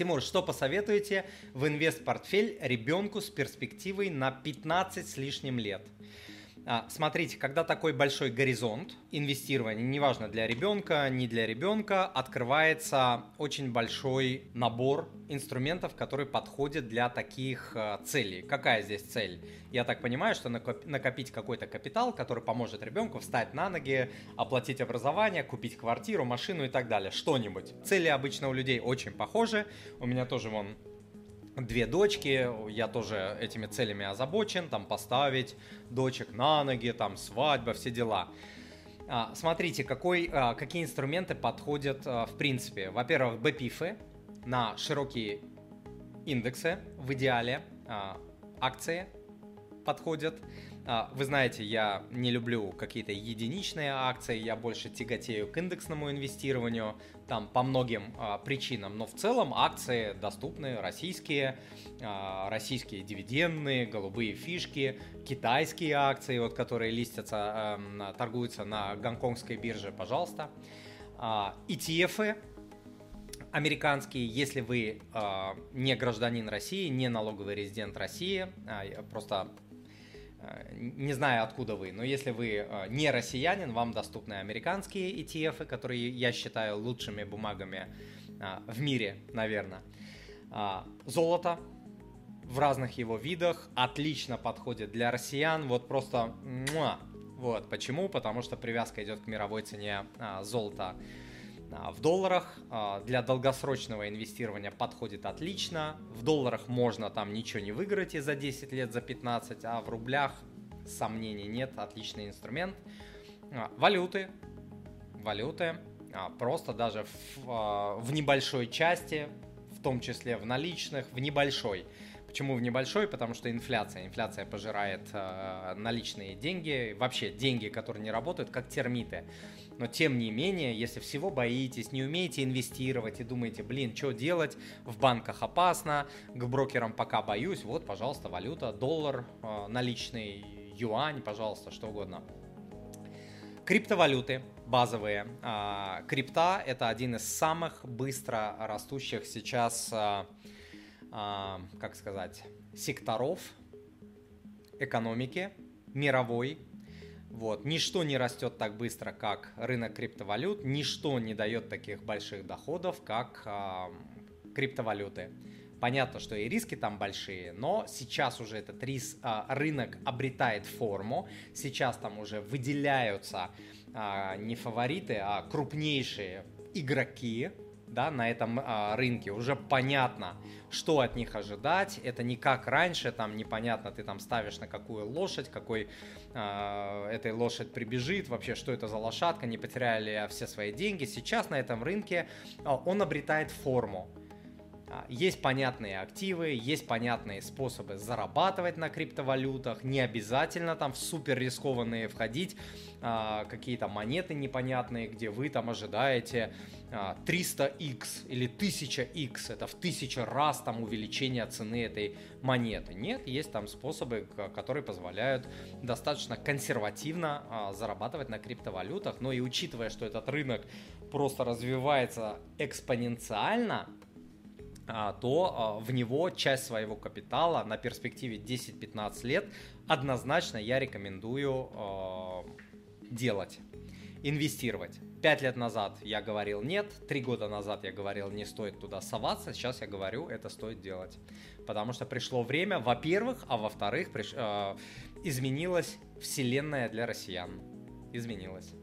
Тимур, что посоветуете в инвест-портфель ребенку с перспективой на 15 с лишним лет? А, смотрите, когда такой большой горизонт инвестирования, неважно для ребенка, не для ребенка, открывается очень большой набор инструментов, которые подходят для таких а, целей. Какая здесь цель? Я так понимаю, что накопить какой-то капитал, который поможет ребенку встать на ноги, оплатить образование, купить квартиру, машину и так далее. Что-нибудь. Цели обычно у людей очень похожи. У меня тоже вон две дочки, я тоже этими целями озабочен, там поставить дочек на ноги, там свадьба, все дела. А, смотрите, какой, а, какие инструменты подходят а, в принципе. Во-первых, BPIF на широкие индексы в идеале, акции подходят. А, вы знаете, я не люблю какие-то единичные акции, я больше тяготею к индексному инвестированию, там по многим а, причинам, но в целом акции доступны, российские, а, российские дивидендные, голубые фишки, китайские акции, вот, которые листятся, а, торгуются на гонконгской бирже, пожалуйста. ETF, американские, если вы э, не гражданин России, не налоговый резидент России, э, просто не знаю, откуда вы, но если вы э, не россиянин, вам доступны американские ETF, которые я считаю лучшими бумагами э, в мире, наверное. Золото в разных его видах отлично подходит для россиян. Вот просто... Вот почему? Потому что привязка идет к мировой цене золота в долларах а, для долгосрочного инвестирования подходит отлично. В долларах можно там ничего не выиграть и за 10 лет, за 15, а в рублях сомнений нет, отличный инструмент. А, валюты, валюты, просто даже в, в небольшой части, в том числе в наличных, в небольшой. Почему в небольшой? Потому что инфляция. Инфляция пожирает э, наличные деньги, вообще деньги, которые не работают, как термиты. Но тем не менее, если всего боитесь, не умеете инвестировать и думаете, блин, что делать, в банках опасно, к брокерам пока боюсь, вот, пожалуйста, валюта, доллар э, наличный, юань, пожалуйста, что угодно. Криптовалюты базовые. А, крипта это один из самых быстро растущих сейчас, а, как сказать, секторов экономики мировой, вот. Ничто не растет так быстро, как рынок криптовалют, ничто не дает таких больших доходов, как э, криптовалюты. Понятно, что и риски там большие, но сейчас уже этот рис, э, рынок обретает форму, сейчас там уже выделяются не фавориты, а крупнейшие игроки, да, на этом а, рынке, уже понятно, что от них ожидать. Это не как раньше, там непонятно, ты там ставишь на какую лошадь, какой а, этой лошадь прибежит, вообще, что это за лошадка, не потеряли все свои деньги. Сейчас на этом рынке а, он обретает форму. А, есть понятные активы, есть понятные способы зарабатывать на криптовалютах, не обязательно там в супер рискованные входить, а, какие-то монеты непонятные, где вы там ожидаете 300x а, или 1000x, это в тысячу раз там увеличение цены этой монеты. Нет, есть там способы, которые позволяют достаточно консервативно зарабатывать на криптовалютах, но и учитывая, что этот рынок просто развивается экспоненциально, то а, в него часть своего капитала на перспективе 10-15 лет однозначно я рекомендую а, делать, инвестировать. Пять лет назад я говорил нет, три года назад я говорил не стоит туда соваться, сейчас я говорю это стоит делать. Потому что пришло время, во-первых, а во-вторых, приш... изменилась вселенная для россиян. Изменилась.